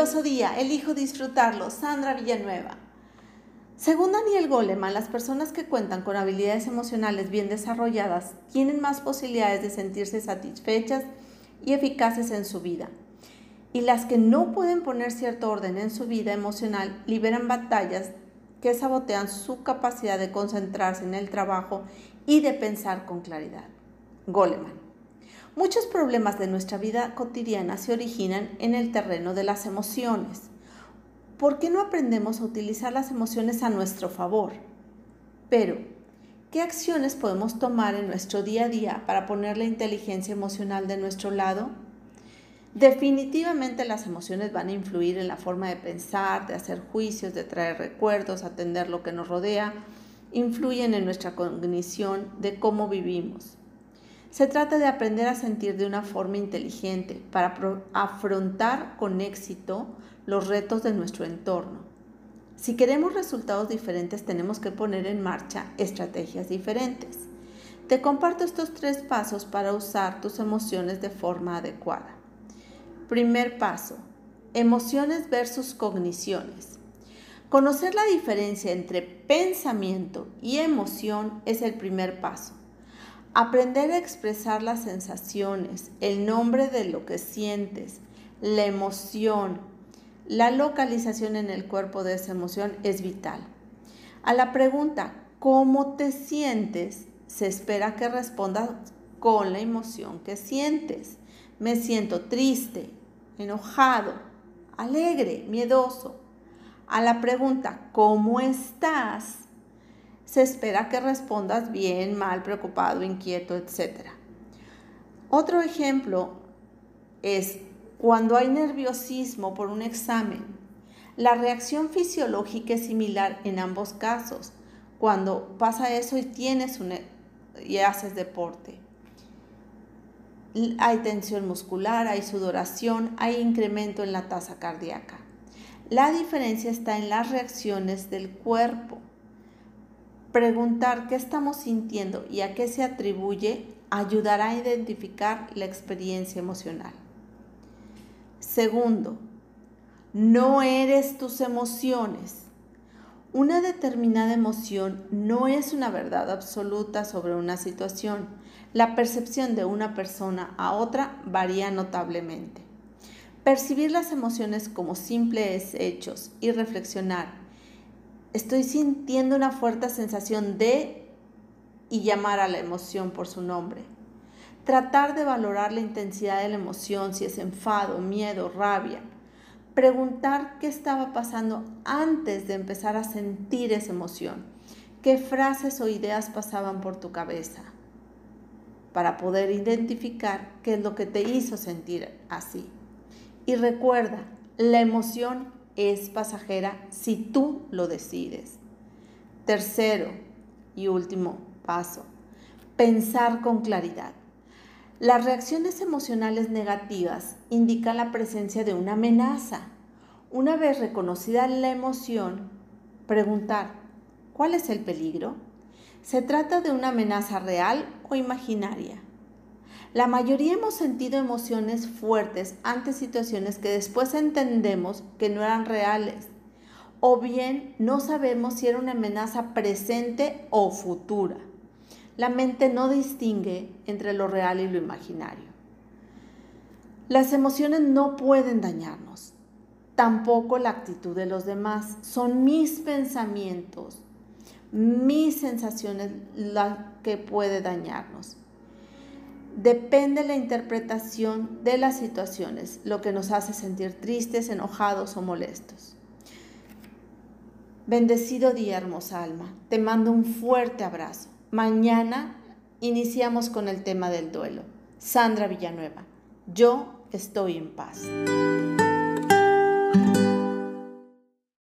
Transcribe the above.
maravilloso día, elijo disfrutarlo. Sandra Villanueva. Según Daniel Goleman, las personas que cuentan con habilidades emocionales bien desarrolladas tienen más posibilidades de sentirse satisfechas y eficaces en su vida. Y las que no pueden poner cierto orden en su vida emocional liberan batallas que sabotean su capacidad de concentrarse en el trabajo y de pensar con claridad. Goleman. Muchos problemas de nuestra vida cotidiana se originan en el terreno de las emociones. ¿Por qué no aprendemos a utilizar las emociones a nuestro favor? Pero, ¿qué acciones podemos tomar en nuestro día a día para poner la inteligencia emocional de nuestro lado? Definitivamente las emociones van a influir en la forma de pensar, de hacer juicios, de traer recuerdos, atender lo que nos rodea, influyen en nuestra cognición de cómo vivimos. Se trata de aprender a sentir de una forma inteligente para afrontar con éxito los retos de nuestro entorno. Si queremos resultados diferentes tenemos que poner en marcha estrategias diferentes. Te comparto estos tres pasos para usar tus emociones de forma adecuada. Primer paso, emociones versus cogniciones. Conocer la diferencia entre pensamiento y emoción es el primer paso. Aprender a expresar las sensaciones, el nombre de lo que sientes, la emoción, la localización en el cuerpo de esa emoción es vital. A la pregunta, ¿cómo te sientes? Se espera que respondas con la emoción que sientes. Me siento triste, enojado, alegre, miedoso. A la pregunta, ¿cómo estás? Se espera que respondas bien, mal, preocupado, inquieto, etc. Otro ejemplo es cuando hay nerviosismo por un examen. La reacción fisiológica es similar en ambos casos. Cuando pasa eso y tienes un, y haces deporte hay tensión muscular, hay sudoración, hay incremento en la tasa cardíaca. La diferencia está en las reacciones del cuerpo. Preguntar qué estamos sintiendo y a qué se atribuye ayudará a identificar la experiencia emocional. Segundo, no eres tus emociones. Una determinada emoción no es una verdad absoluta sobre una situación. La percepción de una persona a otra varía notablemente. Percibir las emociones como simples hechos y reflexionar. Estoy sintiendo una fuerte sensación de y llamar a la emoción por su nombre. Tratar de valorar la intensidad de la emoción, si es enfado, miedo, rabia, preguntar qué estaba pasando antes de empezar a sentir esa emoción, qué frases o ideas pasaban por tu cabeza, para poder identificar qué es lo que te hizo sentir así. Y recuerda, la emoción es pasajera si tú lo decides. Tercero y último paso, pensar con claridad. Las reacciones emocionales negativas indican la presencia de una amenaza. Una vez reconocida la emoción, preguntar, ¿cuál es el peligro? ¿Se trata de una amenaza real o imaginaria? La mayoría hemos sentido emociones fuertes ante situaciones que después entendemos que no eran reales, o bien no sabemos si era una amenaza presente o futura. La mente no distingue entre lo real y lo imaginario. Las emociones no pueden dañarnos, tampoco la actitud de los demás. Son mis pensamientos, mis sensaciones la que puede dañarnos. Depende la interpretación de las situaciones, lo que nos hace sentir tristes, enojados o molestos. Bendecido día, hermosa alma. Te mando un fuerte abrazo. Mañana iniciamos con el tema del duelo. Sandra Villanueva, yo estoy en paz.